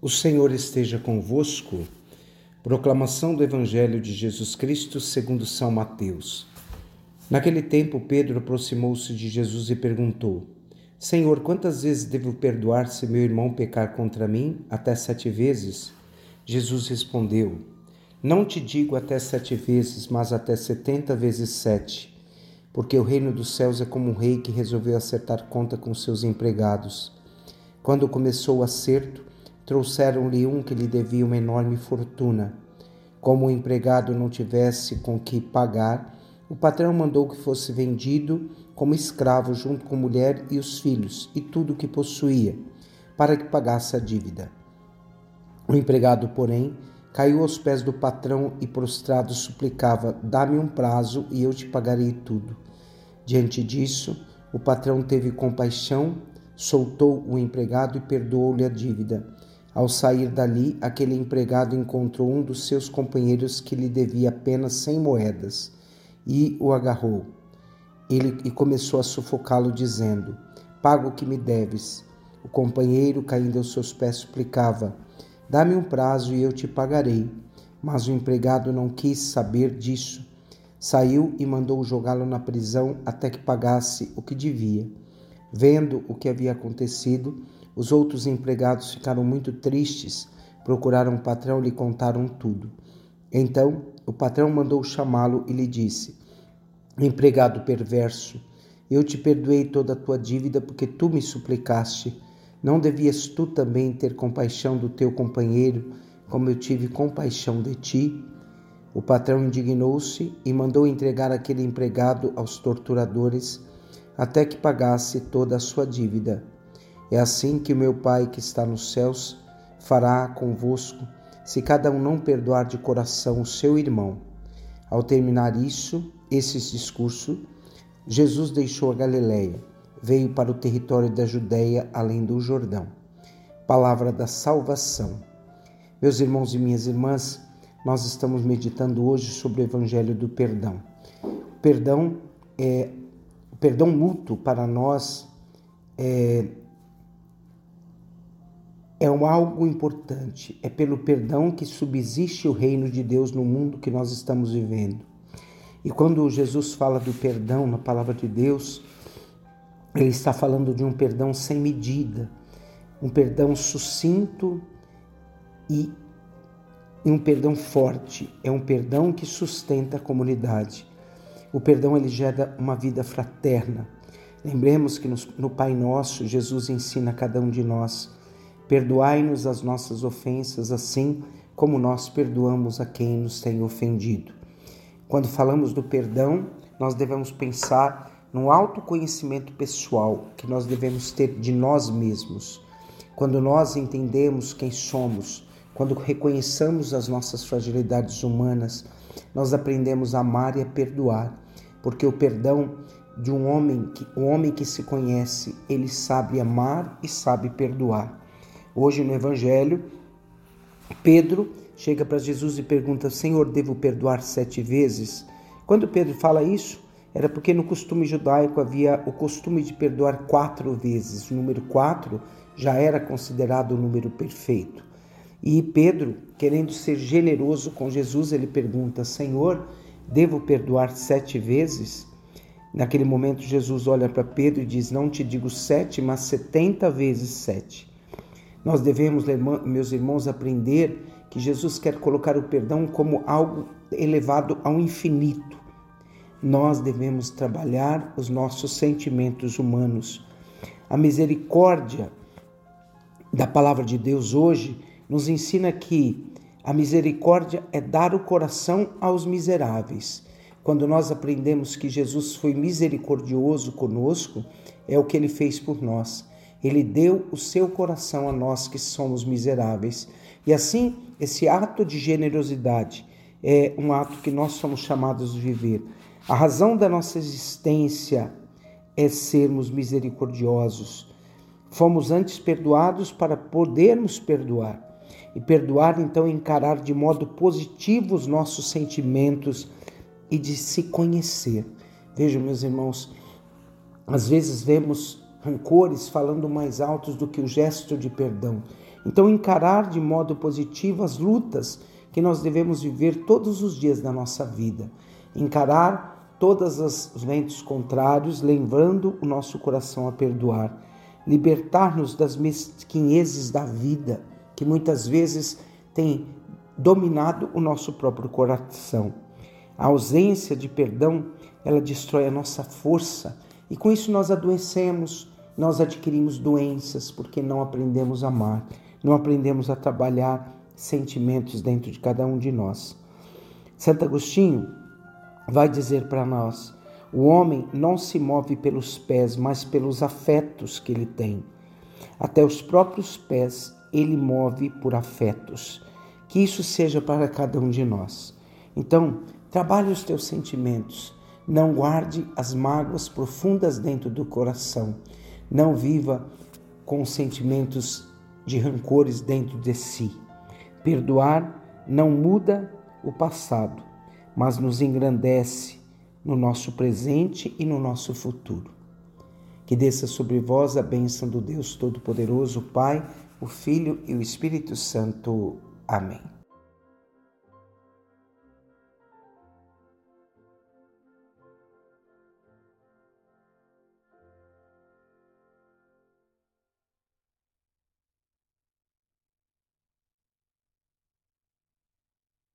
O Senhor esteja convosco. Proclamação do Evangelho de Jesus Cristo segundo São Mateus. Naquele tempo, Pedro aproximou-se de Jesus e perguntou: Senhor, quantas vezes devo perdoar se meu irmão pecar contra mim? Até sete vezes? Jesus respondeu: Não te digo até sete vezes, mas até setenta vezes sete. Porque o reino dos céus é como um rei que resolveu acertar conta com seus empregados. Quando começou o acerto, trouxeram-lhe um que lhe devia uma enorme fortuna. Como o empregado não tivesse com que pagar, o patrão mandou que fosse vendido como escravo junto com a mulher e os filhos e tudo o que possuía, para que pagasse a dívida. O empregado, porém, caiu aos pés do patrão e prostrado suplicava: Dá-me um prazo e eu te pagarei tudo. Diante disso, o patrão teve compaixão, soltou o empregado e perdoou-lhe a dívida. Ao sair dali, aquele empregado encontrou um dos seus companheiros que lhe devia apenas cem moedas e o agarrou. Ele e começou a sufocá-lo, dizendo: Paga o que me deves. O companheiro, caindo aos seus pés, suplicava: Dá-me um prazo e eu te pagarei. Mas o empregado não quis saber disso. Saiu e mandou jogá-lo na prisão até que pagasse o que devia. Vendo o que havia acontecido, os outros empregados ficaram muito tristes, procuraram o patrão e lhe contaram tudo. Então o patrão mandou chamá-lo e lhe disse: Empregado perverso, eu te perdoei toda a tua dívida porque tu me suplicaste. Não devias tu também ter compaixão do teu companheiro, como eu tive compaixão de ti? O patrão indignou-se e mandou entregar aquele empregado aos torturadores até que pagasse toda a sua dívida. É assim que o meu Pai que está nos céus fará convosco, se cada um não perdoar de coração o seu irmão. Ao terminar isso, esses discursos, Jesus deixou a Galiléia, veio para o território da Judéia, além do Jordão. Palavra da salvação. Meus irmãos e minhas irmãs, nós estamos meditando hoje sobre o evangelho do perdão. Perdão é o perdão mútuo para nós é é um algo importante. É pelo perdão que subsiste o reino de Deus no mundo que nós estamos vivendo. E quando Jesus fala do perdão na palavra de Deus, ele está falando de um perdão sem medida, um perdão sucinto e, um perdão forte. É um perdão que sustenta a comunidade. O perdão ele gera uma vida fraterna. Lembremos que no Pai Nosso, Jesus ensina a cada um de nós Perdoai-nos as nossas ofensas, assim como nós perdoamos a quem nos tem ofendido. Quando falamos do perdão, nós devemos pensar no autoconhecimento pessoal que nós devemos ter de nós mesmos. Quando nós entendemos quem somos, quando reconheçamos as nossas fragilidades humanas, nós aprendemos a amar e a perdoar, porque o perdão de um homem, o homem que se conhece, ele sabe amar e sabe perdoar. Hoje no Evangelho, Pedro chega para Jesus e pergunta: Senhor, devo perdoar sete vezes? Quando Pedro fala isso, era porque no costume judaico havia o costume de perdoar quatro vezes. O número quatro já era considerado o número perfeito. E Pedro, querendo ser generoso com Jesus, ele pergunta: Senhor, devo perdoar sete vezes? Naquele momento, Jesus olha para Pedro e diz: Não te digo sete, mas setenta vezes sete. Nós devemos, meus irmãos, aprender que Jesus quer colocar o perdão como algo elevado ao infinito. Nós devemos trabalhar os nossos sentimentos humanos. A misericórdia da palavra de Deus hoje nos ensina que a misericórdia é dar o coração aos miseráveis. Quando nós aprendemos que Jesus foi misericordioso conosco, é o que ele fez por nós. Ele deu o seu coração a nós que somos miseráveis. E assim, esse ato de generosidade é um ato que nós somos chamados de viver. A razão da nossa existência é sermos misericordiosos. Fomos antes perdoados para podermos perdoar. E perdoar, então, é encarar de modo positivo os nossos sentimentos e de se conhecer. Vejam, meus irmãos, às vezes vemos rancores falando mais altos do que o gesto de perdão. Então, encarar de modo positivo as lutas que nós devemos viver todos os dias da nossa vida. Encarar todos os ventos contrários, lembrando o nosso coração a perdoar. Libertar-nos das mesquinhezes da vida, que muitas vezes tem dominado o nosso próprio coração. A ausência de perdão, ela destrói a nossa força e com isso nós adoecemos, nós adquirimos doenças porque não aprendemos a amar, não aprendemos a trabalhar sentimentos dentro de cada um de nós. Santo Agostinho vai dizer para nós: o homem não se move pelos pés, mas pelos afetos que ele tem. Até os próprios pés ele move por afetos. Que isso seja para cada um de nós. Então, trabalhe os teus sentimentos. Não guarde as mágoas profundas dentro do coração. Não viva com sentimentos de rancores dentro de si. Perdoar não muda o passado, mas nos engrandece no nosso presente e no nosso futuro. Que desça sobre vós a bênção do Deus Todo-Poderoso, Pai, o Filho e o Espírito Santo. Amém.